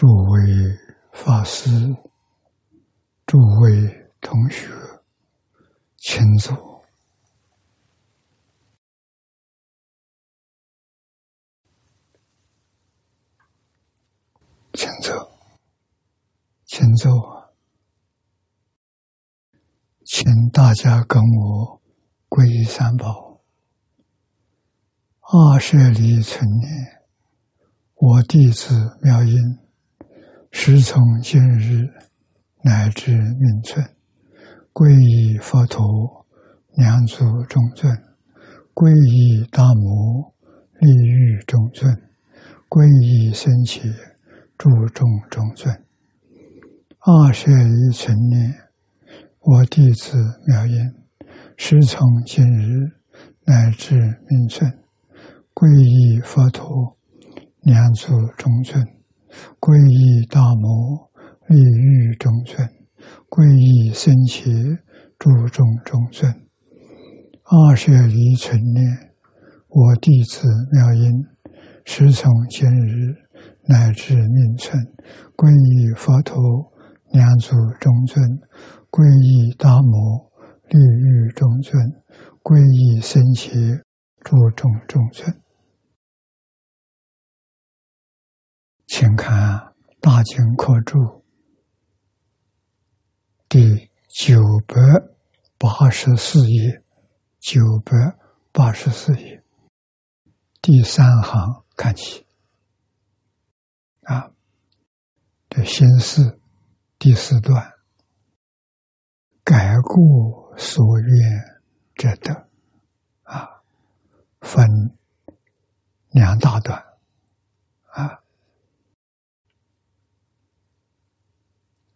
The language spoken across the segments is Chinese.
诸位法师、诸位同学，请坐，请坐，请坐，请大家跟我皈依三宝，二舍离存念，我弟子妙音。时从今日乃至命存，皈依佛陀，两足中尊；皈依大摩，利欲中尊；皈依僧伽，注众中尊。二舍一存念，我弟子妙音，时从今日乃至命存，皈依佛陀，两足中尊。皈依大摩，利欲中尊；皈依僧伽，注众中尊。二舍离存念，我弟子妙音，时从今日乃至命存，皈依佛陀，两足中尊；皈依大摩，利欲中尊；皈依僧伽，注众中尊。请看《大经科注》第九百八十四页，九百八十四页。第三行看起。啊，这心事第四段，改过所愿者得啊，分两大段啊。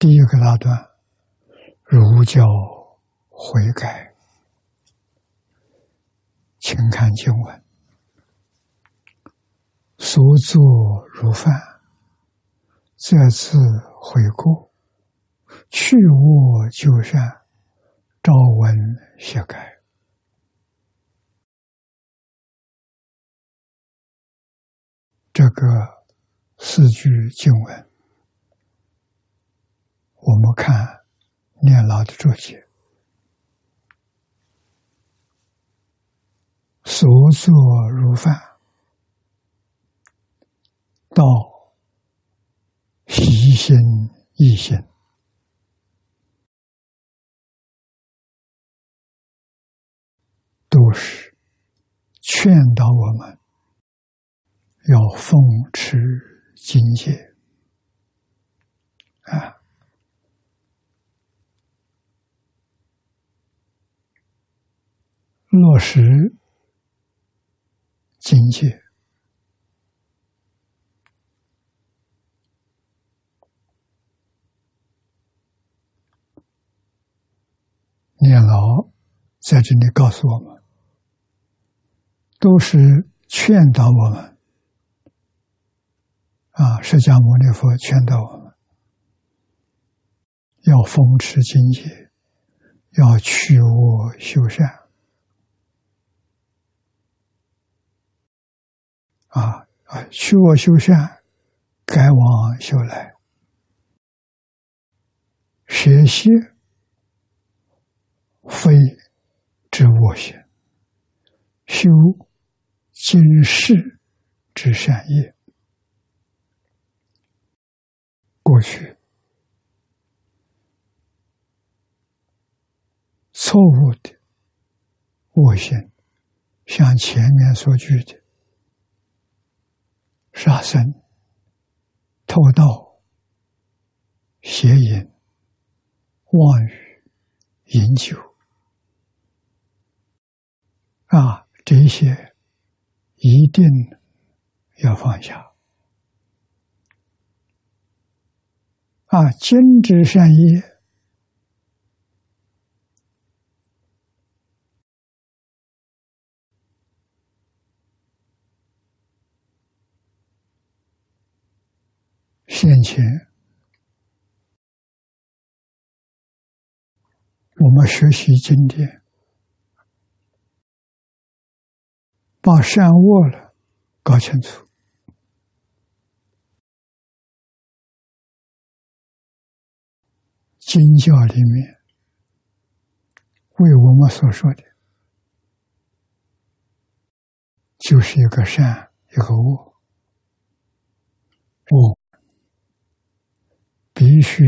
第一个那段，儒教悔改，请看经文：所作如犯，这次悔过，去恶就善，朝闻歇改。这个四句经文。我们看念老的注解，所作如犯，道习心易心，都是劝导我们要奉持境界啊。落实境界，念老在这里告诉我们，都是劝导我们啊！释迦牟尼佛劝导我们，要风持境界，要去恶修善。啊啊！去我修善，改往修来。学习非之我行，修今世之善业。过去错误的我行，像前面所举的。杀生、偷盗、邪淫、妄语、饮酒，啊，这些一定要放下。啊，精之善业。先前，我们学习经典，把善恶了搞清楚，经教里面为我们所说的，就是一个善，一个恶，恶。必须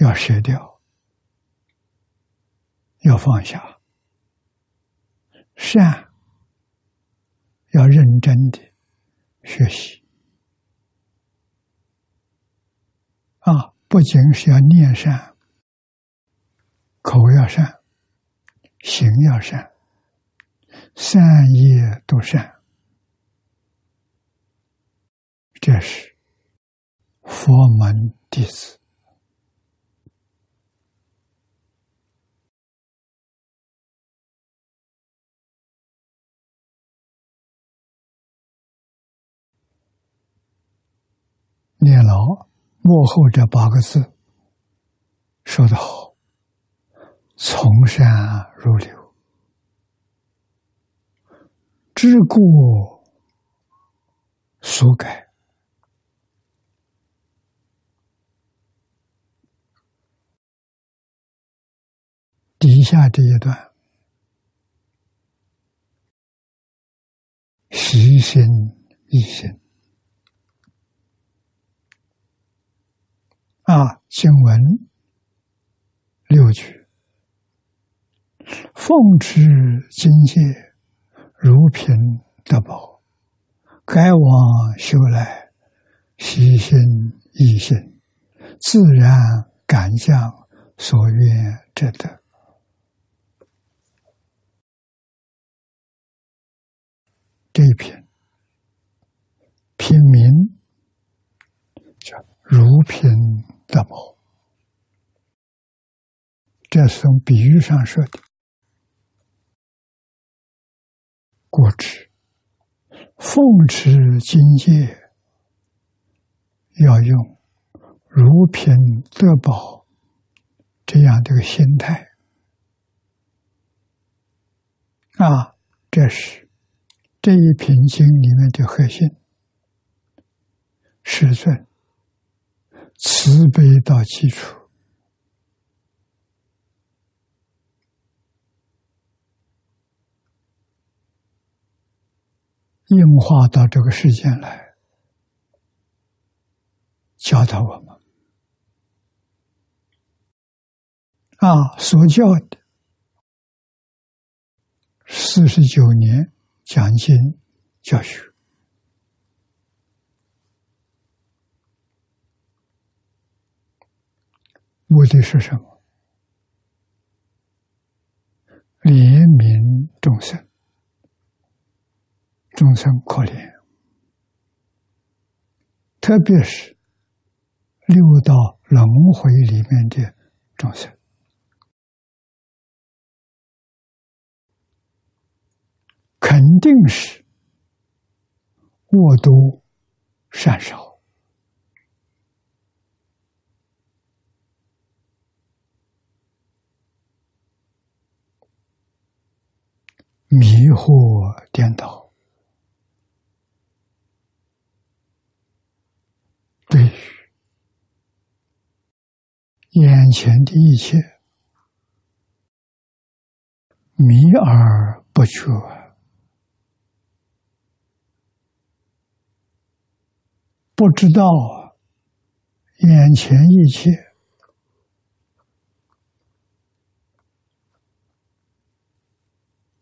要舍掉，要放下，善要认真的学习啊。不仅是要念善，口要善，行要善，善业都善，这是佛门弟子念老。幕后这八个字说得好：“从善如流，知过所改。”底下这一段，习心一心。啊，经文六句，奉持境界如品德宝，该往修来，悉心一心，自然感向所愿之德。这一篇品名叫如品。德宝，这是从比喻上说的。果持奉持境界，要用如品德宝这样的个心态啊，这是这一品经里面的核心，师尊。慈悲到基础，硬化到这个世间来，教导我们啊，所教的四十九年讲经教学。目的是什么？怜悯众生，众生可怜，特别是六道轮回里面的众生，肯定是恶多善少。迷惑颠倒，对于眼前的一切迷而不觉，不知道眼前一切。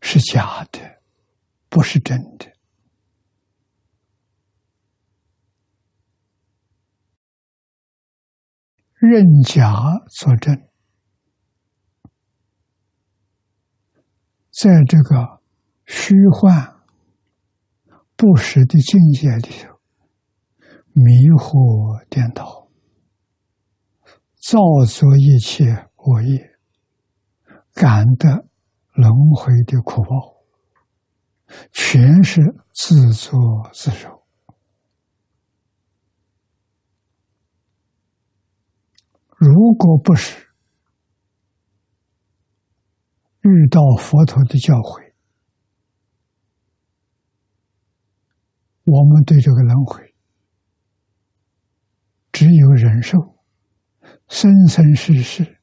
是假的，不是真的。认假作真，在这个虚幻不实的境界里头，迷惑颠倒，造作一切恶业，感得。轮回的苦报，全是自作自受。如果不是遇到佛陀的教诲，我们对这个轮回只有忍受，生生世世。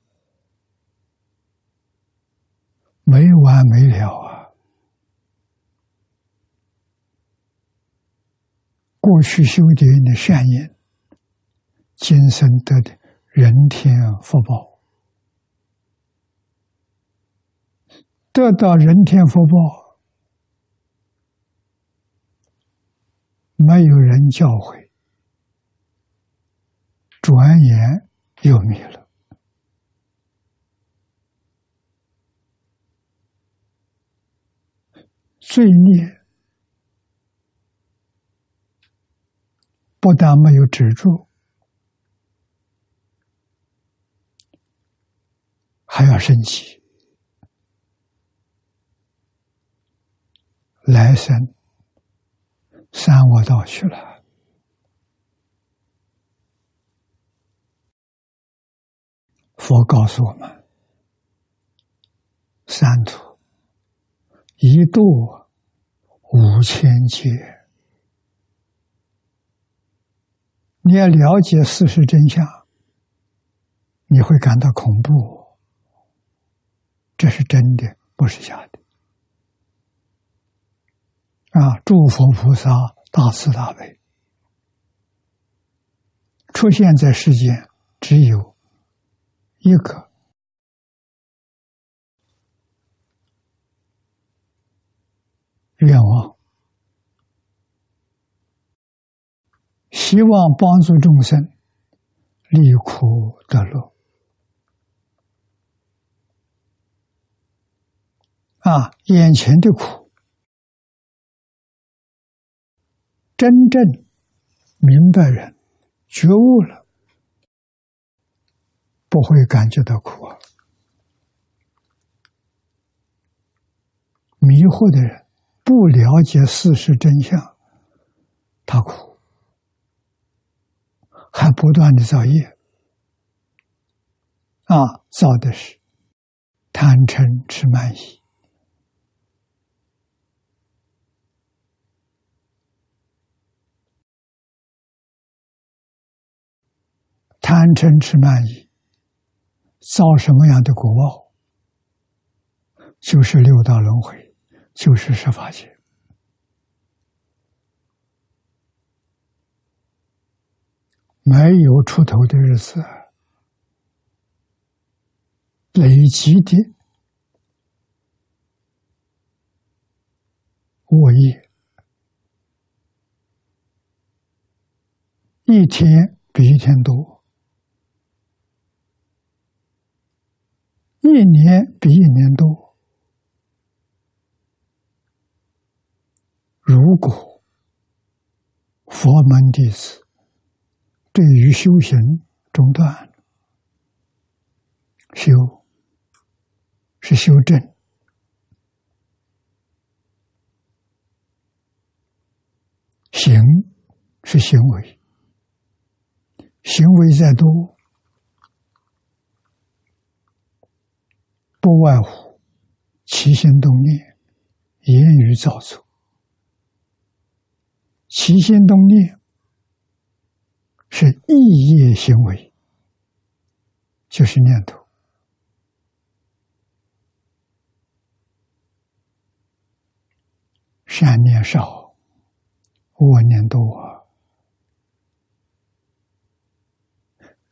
没完没了啊！过去修的的善业，今生得的人天福报，得到人天福报，没有人教诲，转眼又灭了。罪孽不但没有止住，还要升级，来生三恶道去了。佛告诉我们：三途一度五千劫。你要了解事实真相，你会感到恐怖。这是真的，不是假的。啊！诸佛菩萨大慈大悲，出现在世间只有一个愿望，希望帮助众生离苦得乐。啊，眼前的苦，真正明白人觉悟了，不会感觉到苦啊。迷惑的人，不了解事实真相，他苦，还不断的造业，啊，造的是贪嗔痴慢疑。贪嗔痴慢疑，造什么样的果报？就是六道轮回，就是十法界。没有出头的日子，累积的恶业，一天比一天多。一年比一年多。如果佛门弟子对于修行中断，修是修正，行是行为，行为再多。不外乎起心动念、言语造作。起心动念是意业行为，就是念头。善念少，恶念多，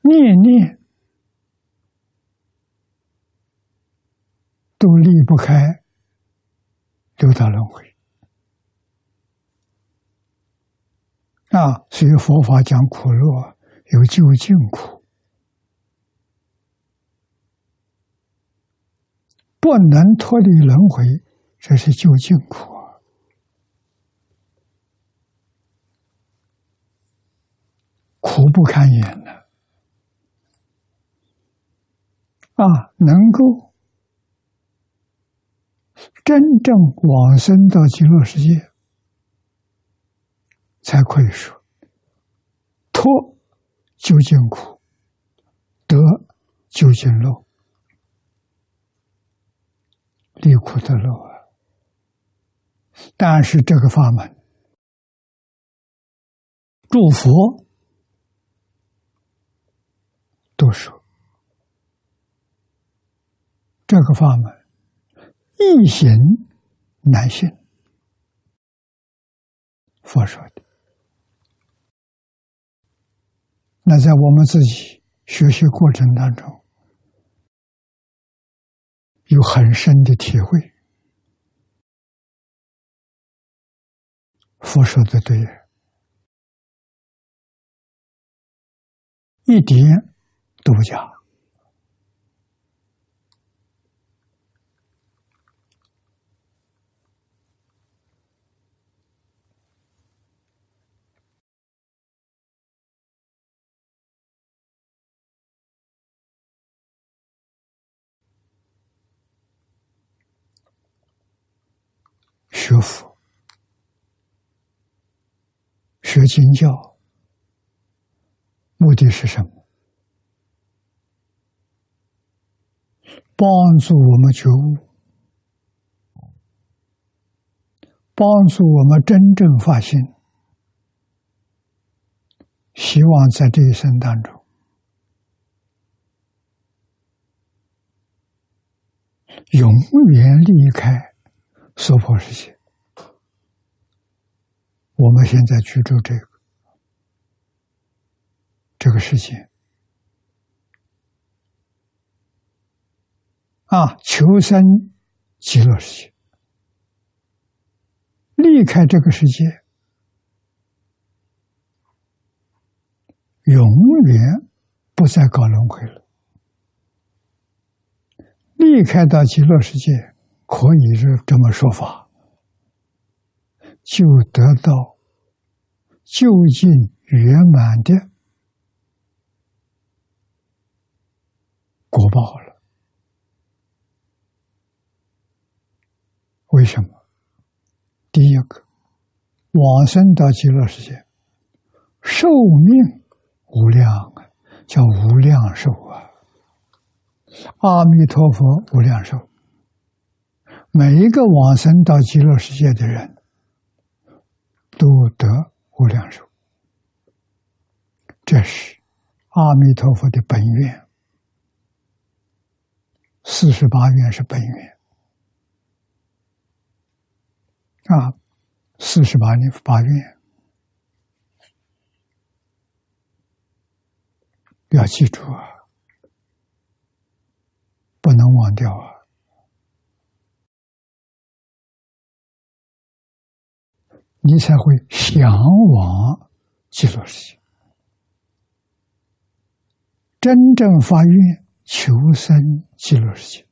念念。都离不开六道轮回啊！所以佛法讲苦乐，有究竟苦，不能脱离轮回，这是究竟苦！苦不堪言了啊！能够。真正往生到极乐世界，才可以说脱究竟苦，得究竟乐，离苦得乐啊！但是这个法门，诸佛都说这个法门易行难行，佛说的。那在我们自己学习过程当中，有很深的体会。佛说的对，一点都不假。学佛、学经教，目的是什么？帮助我们觉悟，帮助我们真正发心，希望在这一生当中，永远离开。娑婆世界，我们现在居住这个这个世界。啊，求生极乐世界，离开这个世界，永远不再搞轮回了，离开到极乐世界。可以是这么说法，就得到就近圆满的果报了。为什么？第一个，往生到极乐世界，寿命无量啊，叫无量寿啊。阿弥陀佛，无量寿。每一个往生到极乐世界的人，都得无量寿。这是阿弥陀佛的本愿，四十八愿是本愿啊，四十八年八愿，要记住啊，不能忘掉啊。你才会向往极乐世界，真正发愿求生极乐世界。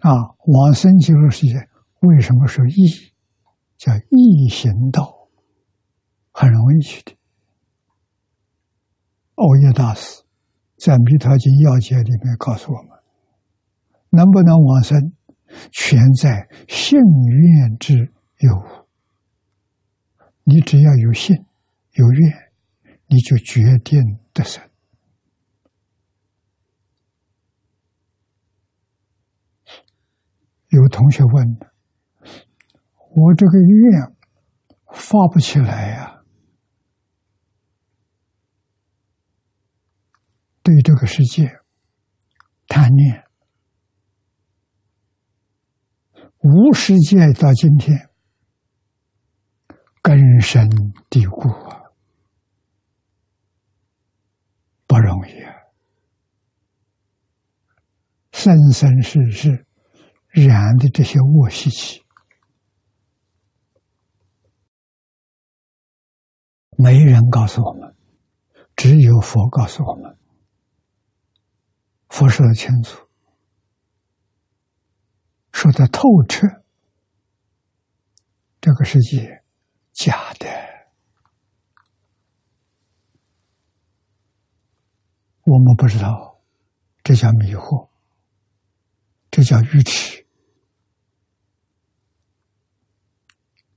啊，往生极乐世界为什么说易？叫易行道，很容易去的。欧耶大师在《弥陀经要解》里面告诉我们：能不能往生，全在信愿之。有，你只要有信、有愿，你就决定得生。有同学问：“我这个愿发不起来呀？对这个世界贪念，无世界到今天。”根深蒂固啊，不容易啊！生生世世染的这些恶习气，没人告诉我们，只有佛告诉我们。佛说的清楚，说的透彻，这个世界。假的，我们不知道，这叫迷惑，这叫愚痴，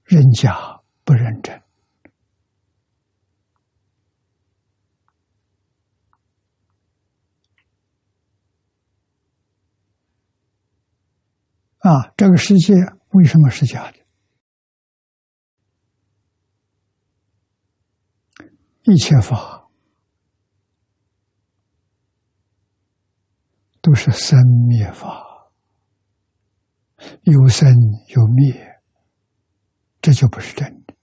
认假不认真啊！这个世界为什么是假的？一切法都是生灭法，有生有灭，这就不是真的。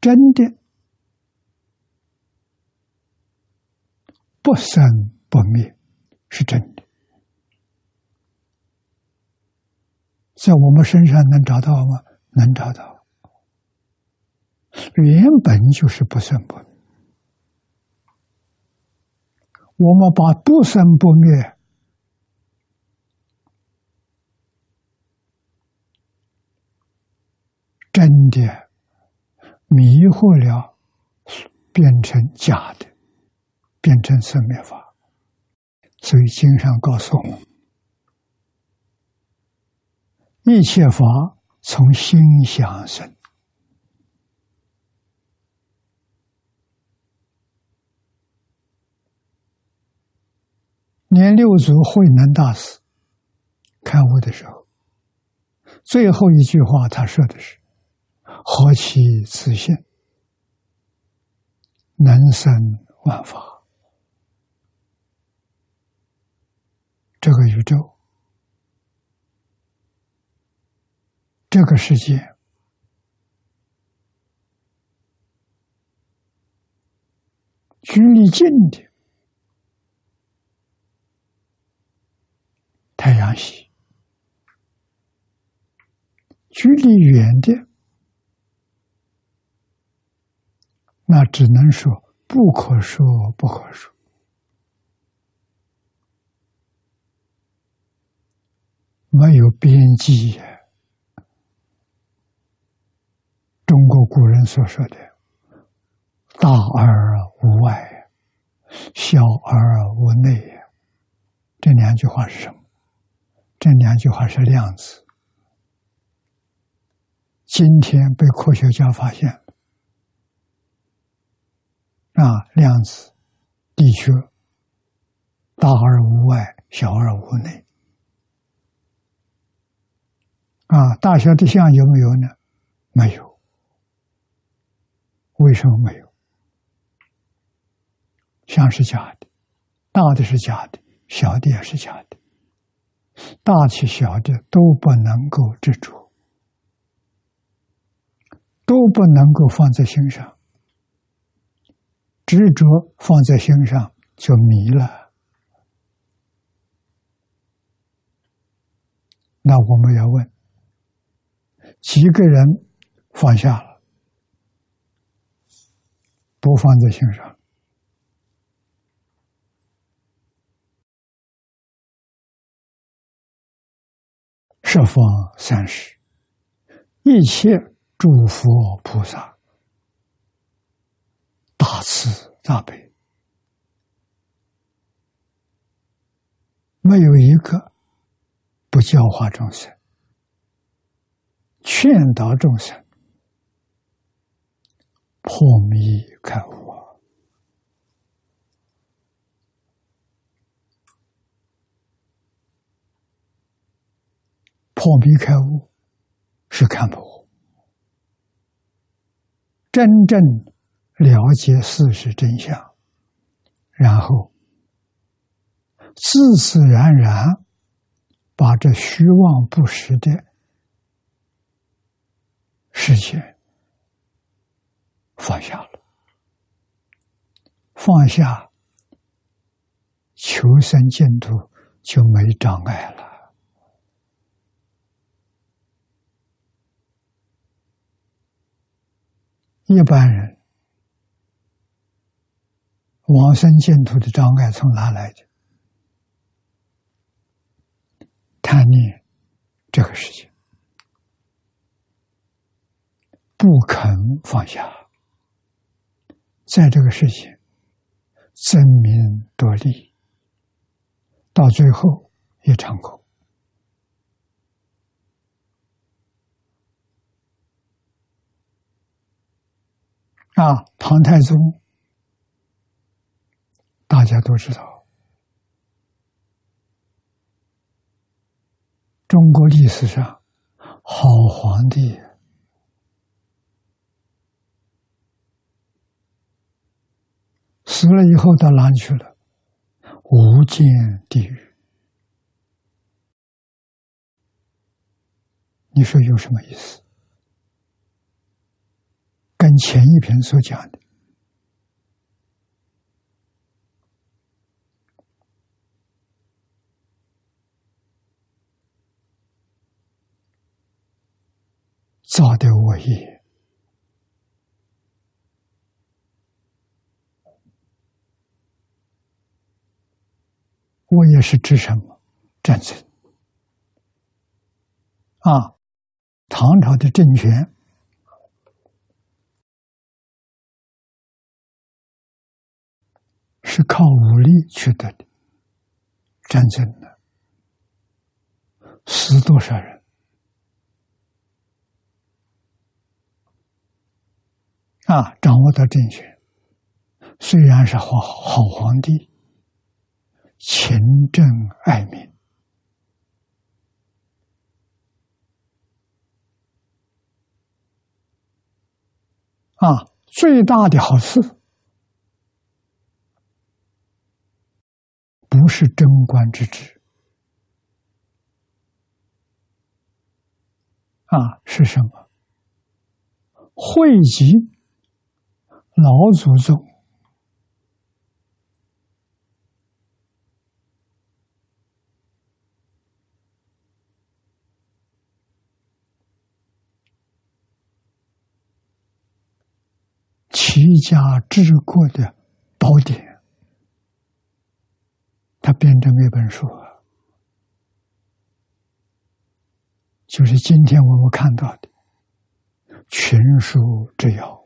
真的不生不灭是真的，在我们身上能找到吗？能找到，原本就是不生不灭。我们把不生不灭。真的迷惑了，变成假的，变成生灭法。所以经上告诉我们：一切法从心想生。年六祖慧能大师开悟的时候，最后一句话他说的是。何其自信，能生万法。这个宇宙，这个世界，距离近的太阳系，距离远的。那只能说不可说不可说，没有边际。中国古人所说的“大而无外，小而无内”，这两句话是什么？这两句话是量子。今天被科学家发现。啊，量子的确大而无外，小而无内。啊，大小的像有没有呢？没有。为什么没有？像是假的，大的是假的，小的也是假的。大起小的都不能够执着，都不能够放在心上。执着放在心上就迷了。那我们要问：几个人放下了，不放在心上？十方三世一切诸佛菩萨。大慈大悲，没有一个不教化众生、劝导众生破迷开悟啊！破迷开悟是看破，真正。了解事实真相，然后自自然然把这虚妄不实的事情放下了，放下求生净土就没障碍了。一般人。往生净土的障碍从哪来的？贪念这个事情不肯放下，在这个事情争名夺利，到最后一场空。啊唐太宗大家都知道中国历史上好皇帝死了以后到哪里去了？无间地狱。你说有什么意思？前一篇所讲的造的我业，我业是指什么？战争啊！唐朝的政权。是靠武力取得的，战争呢，死多少人啊？掌握到政权，虽然是好好皇帝，勤政爱民啊，最大的好事。不是贞观之治啊，是什么？汇集老祖宗齐家治国的宝典。他编成一本书，就是今天我们看到的《群书之要》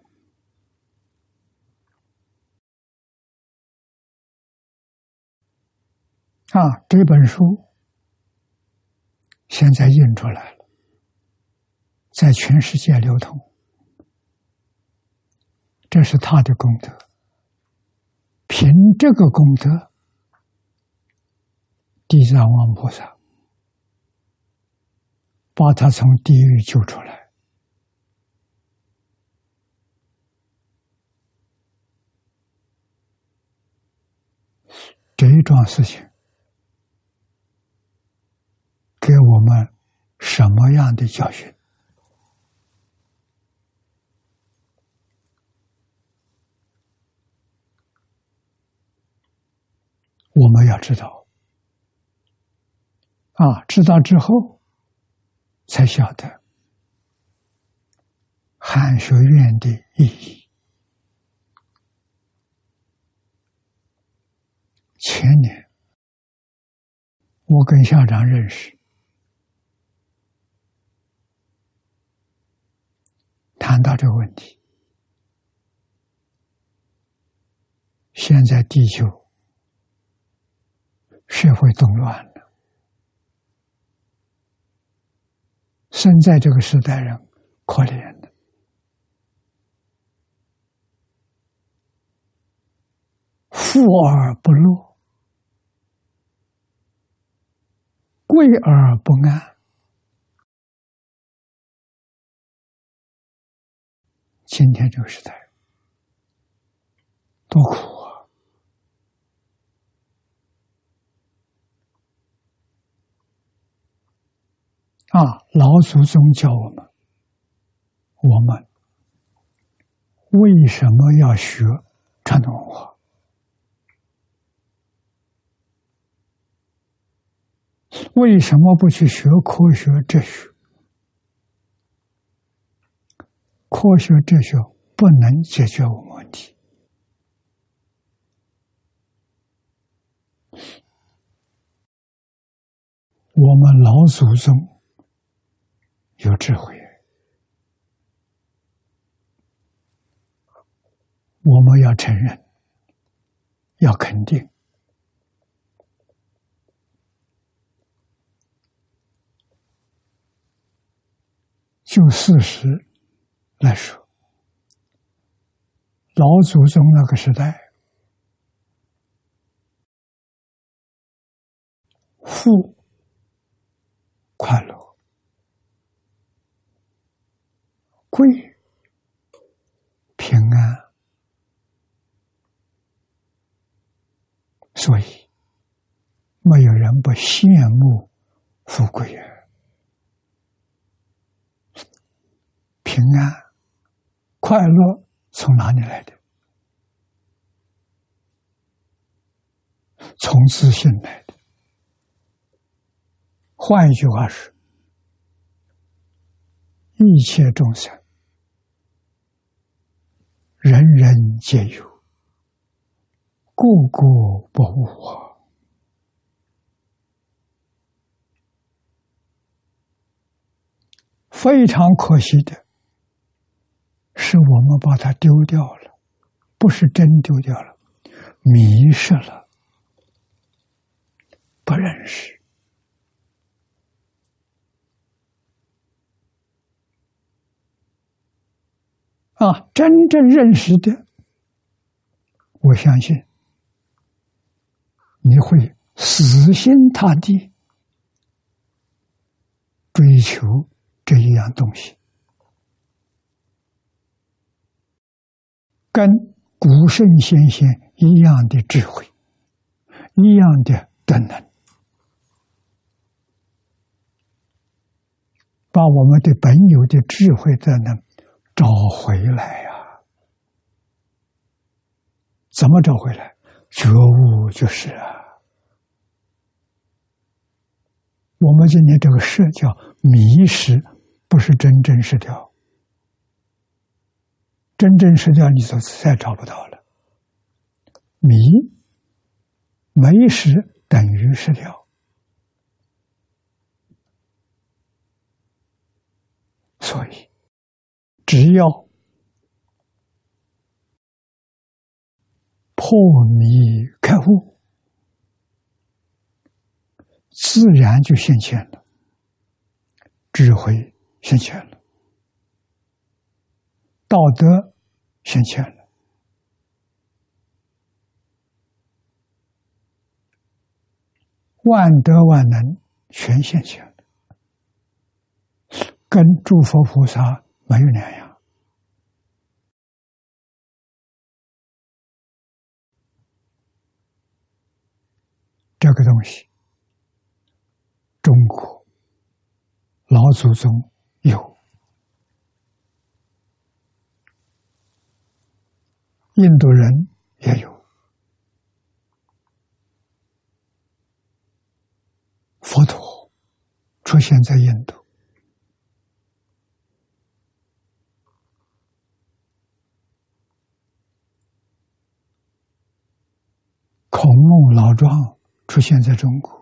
啊，这本书现在印出来了，在全世界流通，这是他的功德。凭这个功德。地藏王菩萨把他从地狱救出来，这一桩事情给我们什么样的教训？我们要知道。啊，知道之后才晓得汉学院的意义。前年我跟校长认识，谈到这个问题。现在地球社会动乱了。生在这个时代人可怜的，富而不乐，贵而不安。今天这个时代多苦！啊！老祖宗教我们，我们为什么要学传统文化？为什么不去学科学哲学？科学哲学不能解决我们问题。我们老祖宗。有智慧，我们要承认，要肯定。就事实来说，老祖宗那个时代，富快乐。贵平安，所以没有人不羡慕富贵啊！平安、快乐从哪里来的？从自信来的。换一句话是：一切众生，人人皆有，个个不误啊。非常可惜的是，我们把它丢掉了，不是真丢掉了，迷失了，不认识啊！真正认识的，我相信你会死心塌地追求。这一样东西，跟古圣先贤一样的智慧，一样的德能，把我们的本有的智慧德能找回来呀！怎么找回来？觉悟就是啊！我们今天这个社叫迷失。不是真正失掉，真正失掉你就再找不到了。迷没失等于失掉，所以只要破迷开悟，自然就现前了，智慧。现前了，道德现前了，万德万能全现前，跟诸佛菩萨没有两样。这个东西，中国老祖宗。有，印度人也有，佛陀出现在印度，孔孟老庄出现在中国。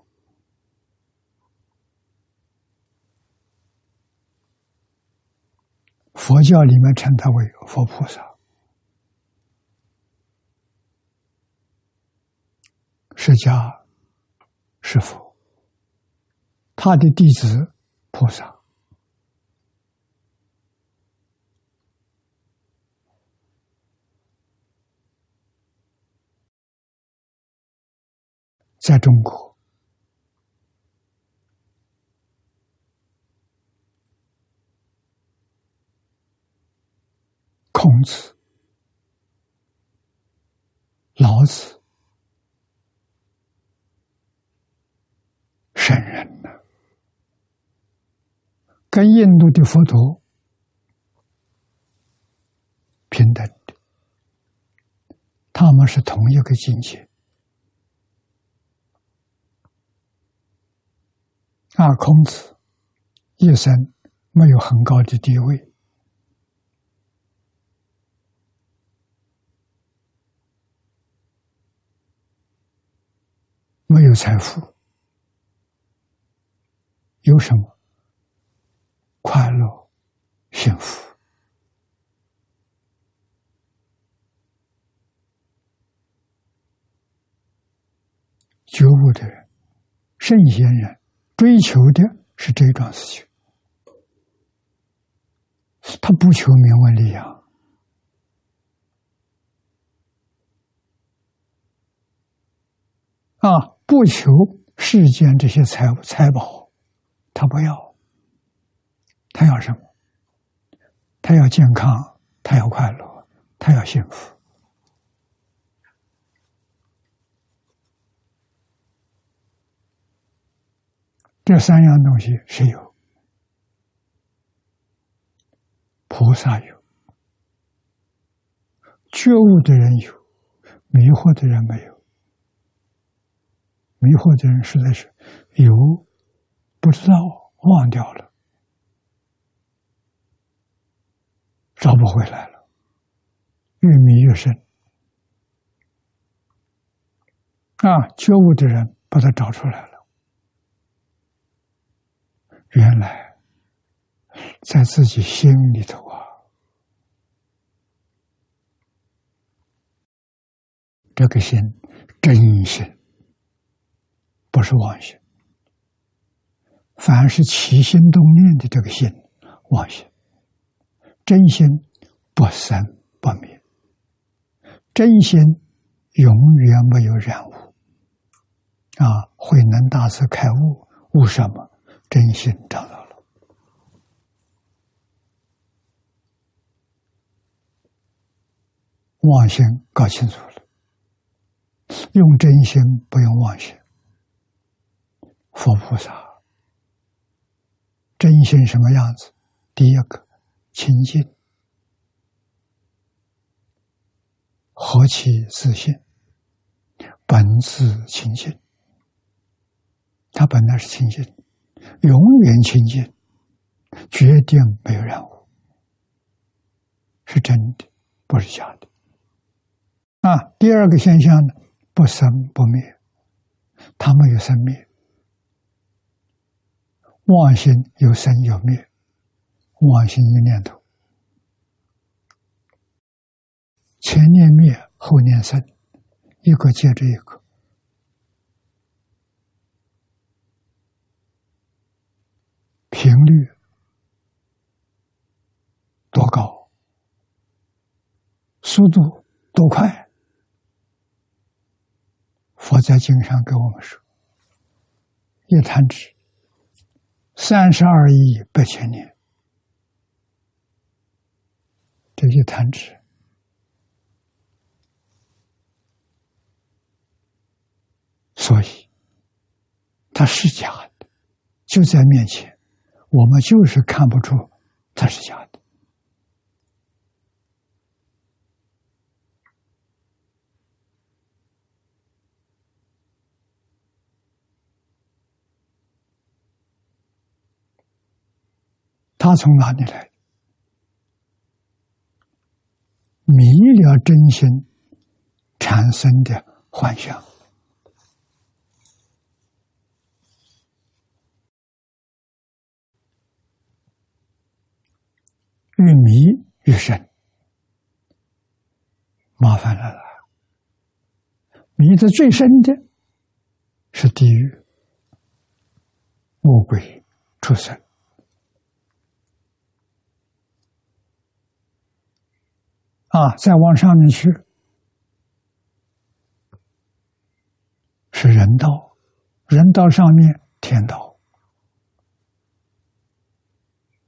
佛教里面称他为佛菩萨，释迦是佛，他的弟子菩萨，在中国。孔子、老子、圣人呢，跟印度的佛陀平等的，他们是同一个境界。啊，孔子一生没有很高的地位。没有财富，有什么快乐、幸福？觉悟的人、圣贤人追求的是这一桩事情，他不求名闻利养。啊，不求世间这些财物财宝，他不要，他要什么？他要健康，他要快乐，他要幸福。这三样东西谁有？菩萨有，觉悟的人有，迷惑的人没有。迷惑的人实在是有不知道忘掉了，找不回来了，越迷越深。啊，觉悟的人把它找出来了，原来在自己心里头啊，这个心真心。不是妄心，凡是起心动念的这个心，妄心；真心不生不灭，真心永远没有染污。啊，慧能大师开悟，悟什么？真心找到了，妄心搞清楚了，用真心不用妄心。佛菩萨真心什么样子？第一个清净，何其自信，本自清净。他本来是清净，永远清净，决定没有染污，是真的，不是假的。啊，第二个现象呢，不生不灭，他没有生灭。妄心有生有灭，妄心一念头，前念灭，后念生，一个接着一个，频率多高，速度多快？佛在经上给我们说，一弹指。三十二亿八千年，这一弹指，所以它是假的，就在面前，我们就是看不出它是假的。他从哪里来？迷了真心产生的幻想，越迷越深，麻烦来了。迷得最深的是地狱、魔鬼、畜生。啊，再往上面去是人道，人道上面天道，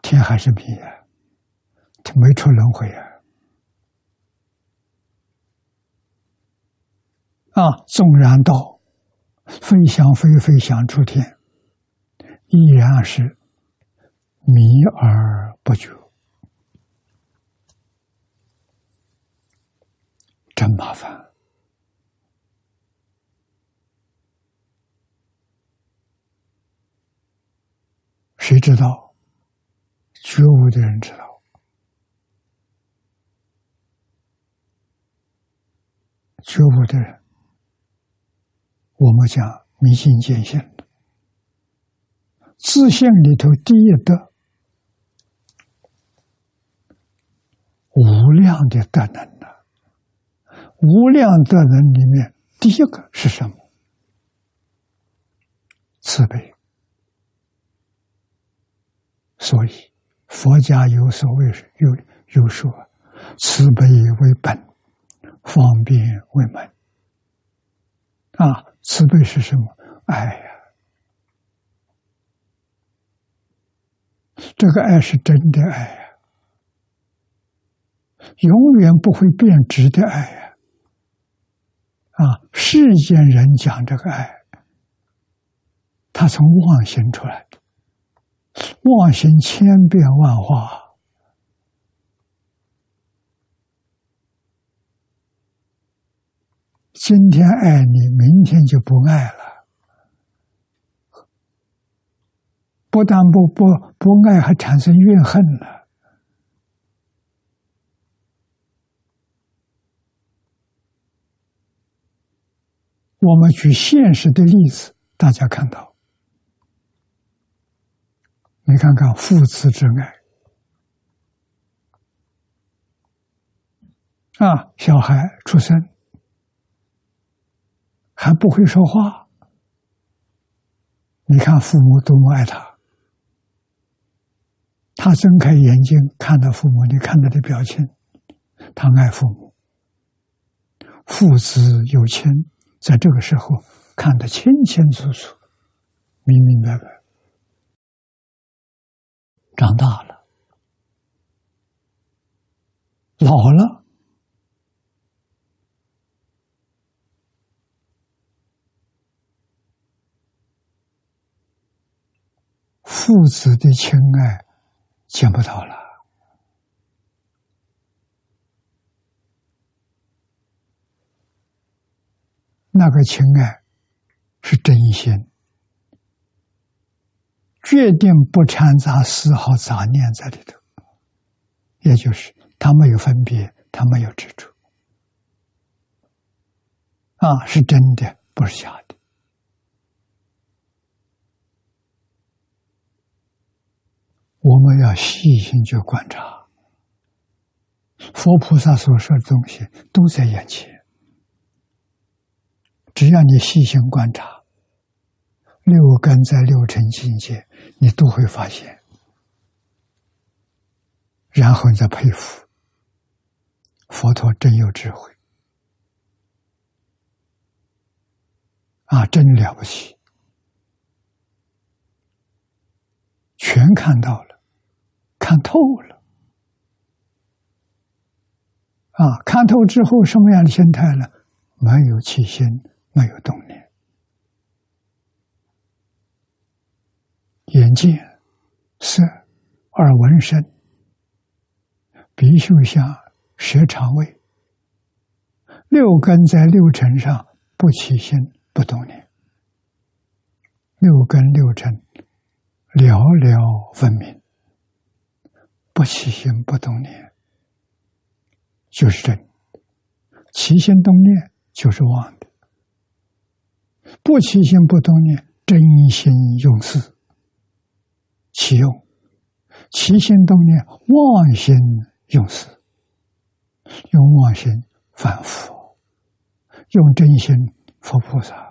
天还是迷啊，没出轮回啊。啊，纵然道飞翔飞飞翔出天，依然是迷而不觉。真麻烦，谁知道？觉悟的人知道，觉悟的人，我们讲明心见性的自信里头第一德，无量的德能。无量德能里面，第一个是什么？慈悲。所以佛家有所谓有有说，慈悲为本，方便为门。啊，慈悲是什么？爱呀！这个爱是真的爱呀，永远不会变质的爱呀。啊，世间人讲这个爱，他从妄心出来的，妄心千变万化，今天爱你，明天就不爱了。不但不不不爱，还产生怨恨了。我们举现实的例子，大家看到，你看看父子之爱啊，小孩出生还不会说话，你看父母多么爱他，他睁开眼睛看到父母，你看他的表情，他爱父母，父子有亲。在这个时候看得清清楚楚、明明白白。长大了，老了，父子的情爱见不到了。那个情爱是真心，决定不掺杂丝毫杂念在里头，也就是他没有分别，他没有执着，啊，是真的，不是假的。我们要细心去观察，佛菩萨所说的东西都在眼前。只要你细心观察，六根在六尘境界，你都会发现，然后你再佩服。佛陀真有智慧。啊，真了不起，全看到了，看透了啊！看透之后，什么样的心态呢？没有起心。没有动念，眼见、色、耳闻声、鼻嗅香、舌肠胃，六根在六尘上不起心不动念，六根六尘寥寥分明，不起心不动念就是真，起心动念就是妄的。不起心不动念，真心用事；起用起心动念，妄心用事。用妄心反复，用真心佛菩萨。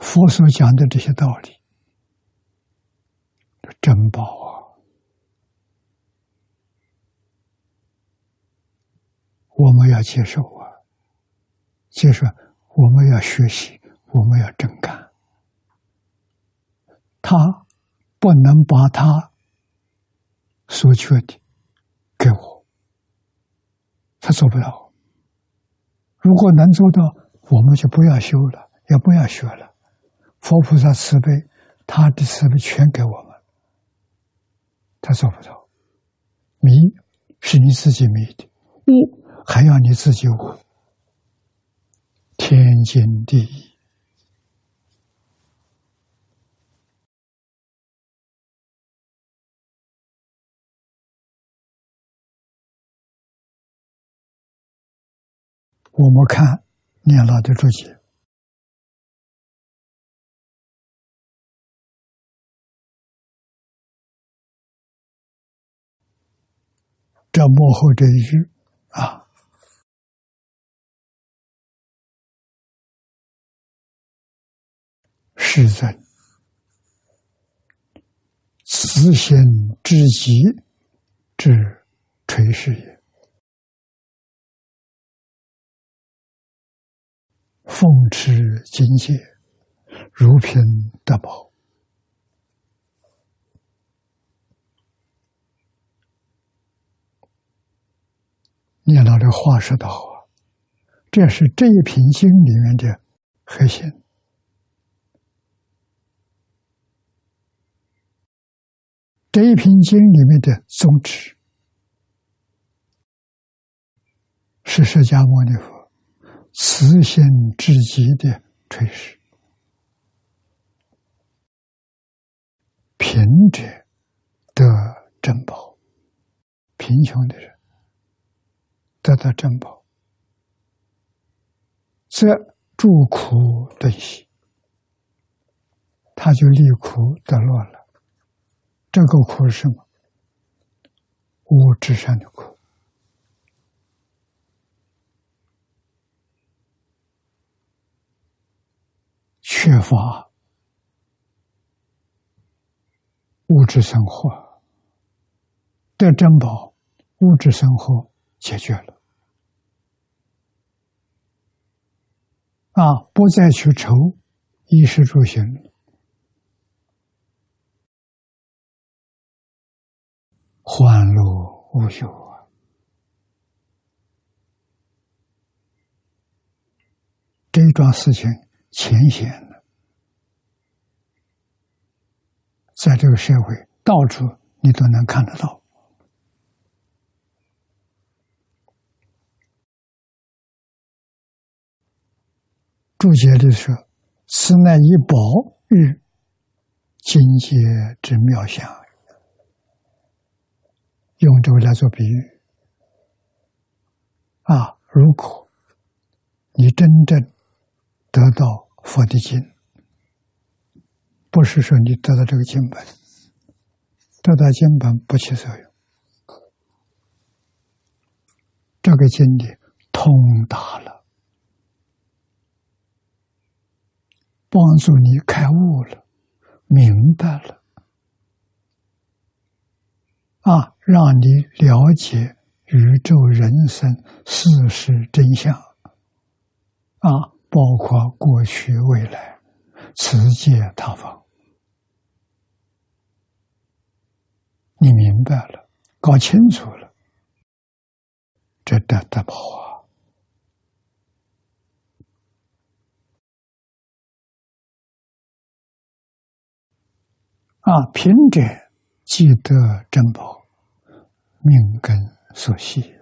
佛所讲的这些道理，珍宝啊！我们要接受啊，接受，我们要学习，我们要真干。他不能把他所缺的给我，他做不到。如果能做到，我们就不要修了，也不要学了。佛菩萨慈悲，他的慈悲全给我们，他做不到。迷是你自己迷的，悟。还要你自己悟，天经地义。我们看念老的注解，这幕后这一句啊。是在慈心至极之垂示也，奉持境界，如品德宝。念到这话说的好，这是这一品经里面的核心。这一品经里面的宗旨，是释迦牟尼佛慈心至极的垂示。贫者得珍宝，贫穷的人得到珍宝，则诸苦顿息，他就离苦得乐了。这个苦是什么？物质上的苦，缺乏。物质生活得珍宝，物质生活解决了啊！不再去愁衣食住行，欢乐无忧啊！这桩事情浅显。在这个社会，到处你都能看得到。注解里说：“此乃以宝喻境界之妙相。”用这个来做比喻啊！如果你真正得到佛的经。不是说你得到这个经本，得到经本不起作用。这个经理通达了，帮助你开悟了，明白了，啊，让你了解宇宙人生事实真相，啊，包括过去未来，此界他方。你明白了，搞清楚了，这得得不好啊！贫者既得珍宝，命根所系，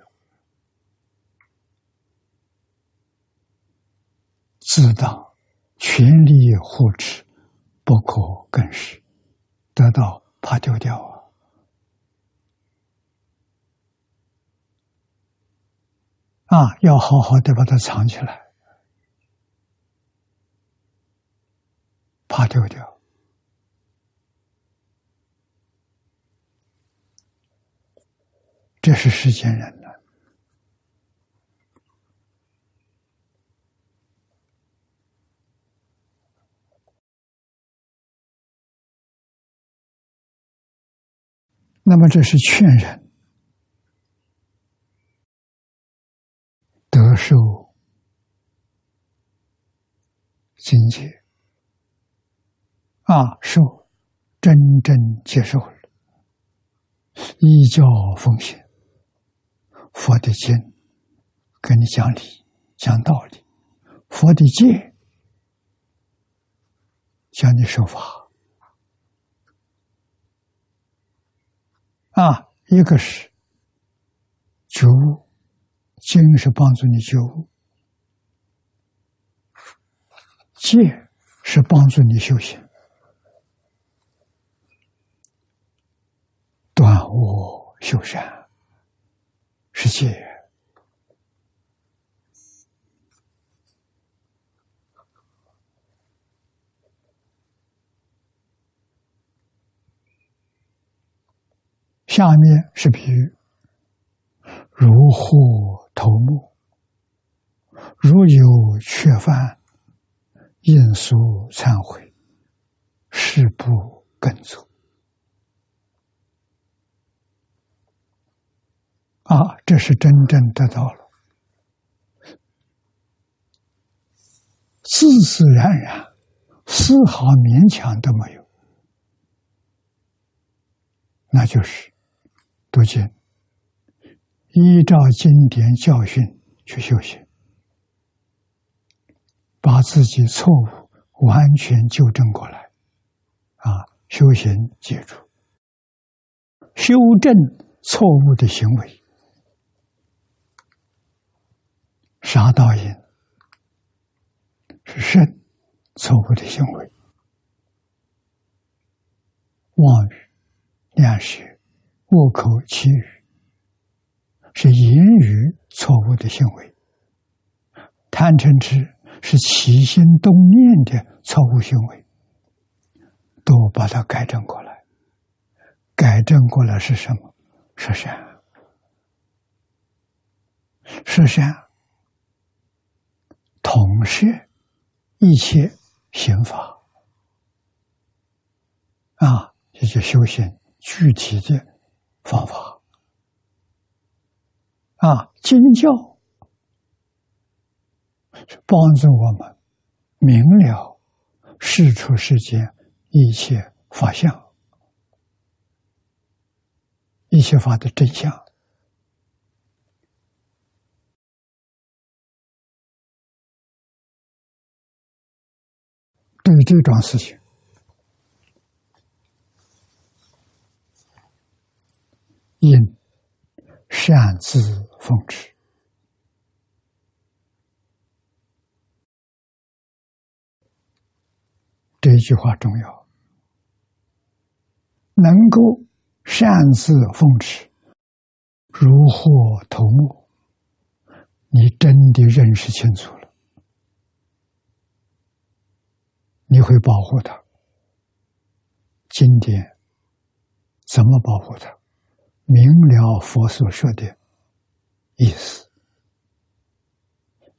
自当全力护持，不可更失，得到怕丢掉啊！啊，要好好的把它藏起来，怕丢掉。这是世间人的。那么，这是劝人。得受境界啊，受真正接受了，依教奉行，佛的经跟你讲理讲道理，佛的戒教你守法。啊，一个是觉悟。经是帮助你觉悟，戒是帮助你修行，断恶修善。是戒。下面是比喻，如护。头目，如有缺犯，应速忏悔，誓不更做。啊，这是真正得到了，自自然然，丝毫勉强都没有，那就是读经。依照经典教训去修行，把自己错误完全纠正过来，啊，修行解除，修正错误的行为，杀盗淫是肾错误的行为，妄语、两舌、恶口、绮语是言语错误的行为，贪嗔痴是起心动念的错误行为，都把它改正过来。改正过来是什么？是善，是善。统摄一切行法啊，这些修行具体的方法啊。经教帮助我们明了世出世间一切法相、一切法的真相。对这桩事情，应擅自奉持，这一句话重要。能够擅自奉持，如获头目，你真的认识清楚。你会保护他？经典怎么保护他？明了佛所说的意思，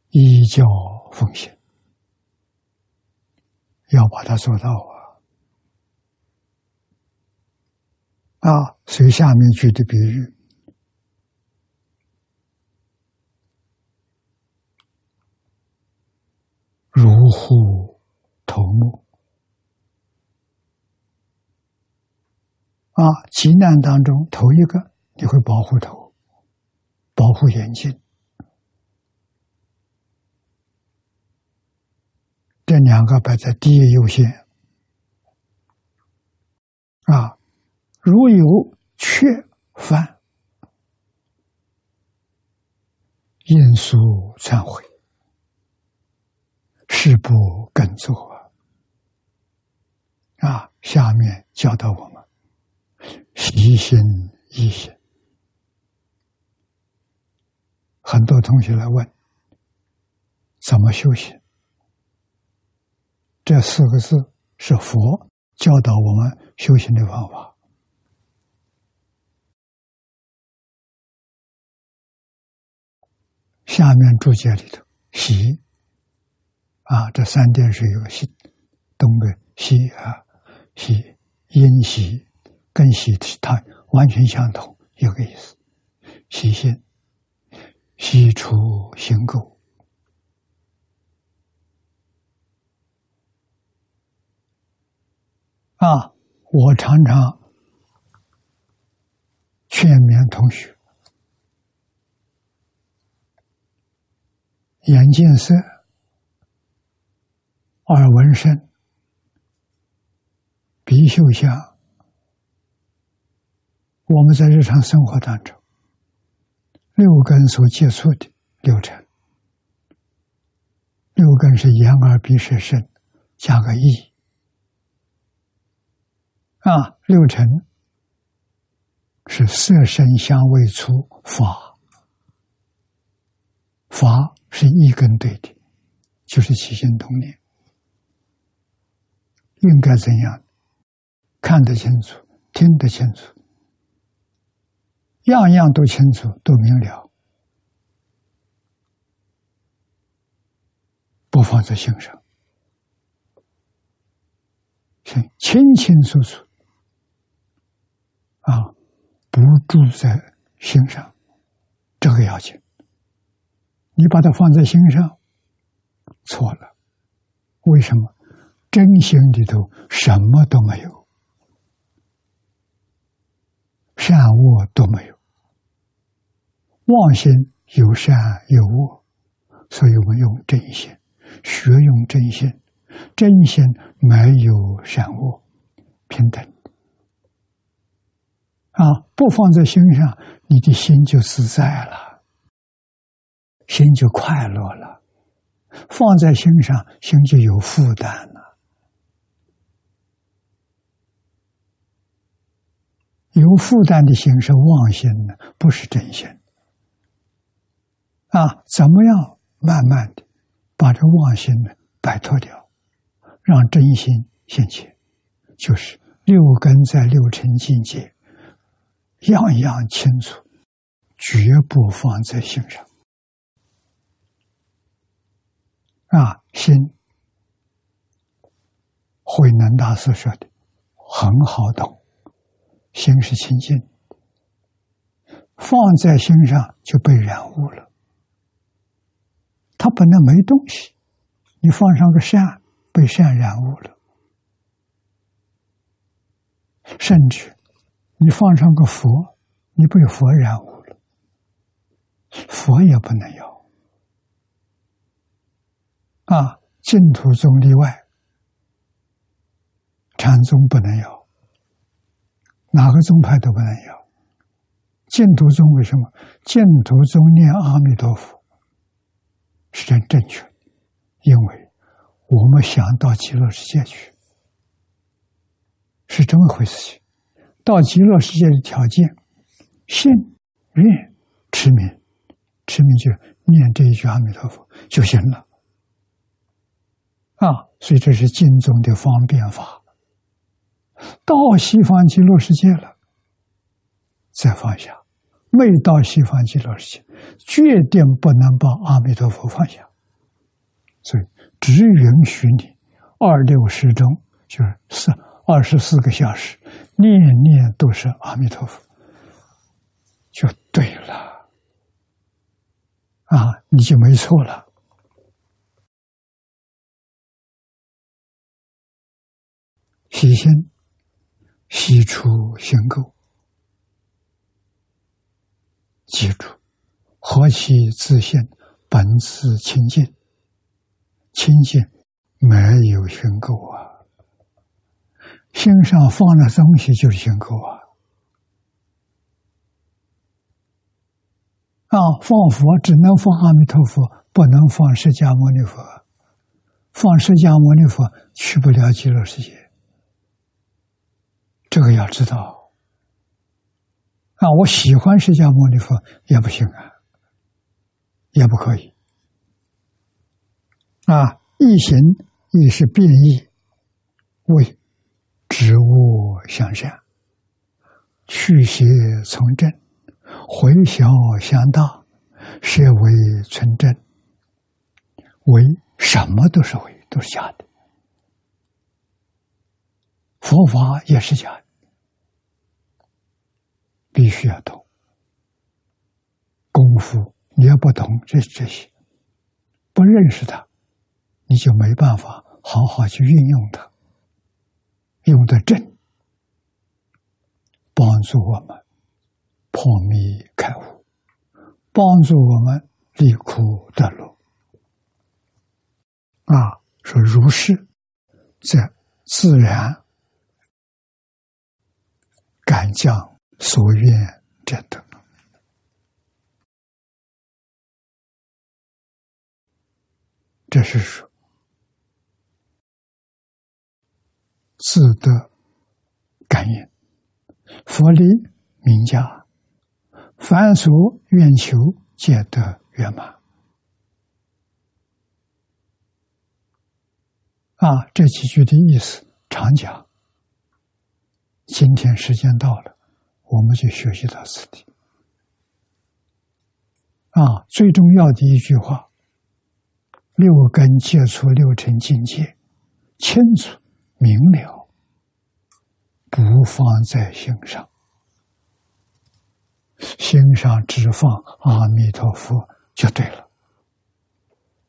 依教奉行，要把它做到啊！啊，随下面举的比喻，如乎？头目啊，急难当中头一个你会保护头，保护眼睛，这两个摆在第一优先啊。如有缺犯，因素忏悔，誓不更做。啊，下面教导我们习心一心。很多同学来问，怎么修行？这四个字是佛教导我们修行的方法。下面注解里头，习啊，这三点是有个习，东北西啊。喜因喜跟喜它完全相同，一个意思。喜心，喜除心垢。啊，我常常劝勉同学：眼见色，耳闻声。鼻嗅香，我们在日常生活当中，六根所接触的六尘，六根是眼耳鼻舌身，加个意。啊，六尘是色声香味触法，法是一根对的，就是起心动念，应该怎样？看得清楚，听得清楚，样样都清楚，都明了，不放在心上，清清清楚楚啊，不住在心上，这个要紧。你把它放在心上，错了。为什么？真心里头什么都没有。善恶都没有，妄心有善有恶，所以我们用真心，学用真心，真心没有善恶，平等啊！不放在心上，你的心就自在了。心就快乐了；放在心上，心就有负担了。有负担的心是妄心呢，不是真心。啊，怎么样慢慢的把这妄心呢摆脱掉，让真心现前？就是六根在六尘境界，样样清楚，绝不放在心上。啊，心，慧能大师说的很好懂，心是清净，放在心上就被染污了。它本来没东西，你放上个善，被善染污了。甚至，你放上个佛，你被佛染污了，佛也不能要。啊，净土宗例外，禅宗不能要，哪个宗派都不能要。净土宗为什么？净土宗念阿弥陀佛是真正确，因为我们想到极乐世界去。是这么回事情，到极乐世界的条件，信、愿、持名，持名就念这一句阿弥陀佛就行了。啊，所以这是净宗的方便法。到西方极乐世界了，再放下；没到西方极乐世界，决定不能把阿弥陀佛放下。所以只允许你二六时中，就是是。二十四个小时，念念都是阿弥陀佛，就对了，啊，你就没错了。洗心，洗除心垢，记住，何其自信，本自清净，清净没有心垢啊。心上放的东西就是心垢啊！啊，放佛只能放阿弥陀佛，不能放释迦牟尼佛。放释迦牟尼佛去不了极乐世界，这个要知道。啊，我喜欢释迦牟尼佛也不行啊，也不可以。啊，异行亦是变异，为。植物向善，去邪从正，回小向大，设为存正。为什么都是为，都是假的。佛法也是假的，必须要懂。功夫你要不懂这这些，不认识它，你就没办法好好去运用它。用的正，帮助我们破迷开悟，帮助我们离苦得乐。啊，说如是，在自然敢将所愿者得，这是说。自得感应，佛力名家，凡所愿求，皆得圆满。啊，这几句的意思常讲。今天时间到了，我们就学习到此地。啊，最重要的一句话：六根接触六尘境界，清楚。明了，不放在心上，心上只放阿弥陀佛就对了。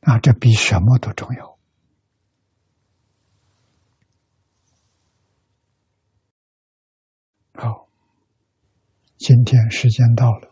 啊，这比什么都重要。好，今天时间到了。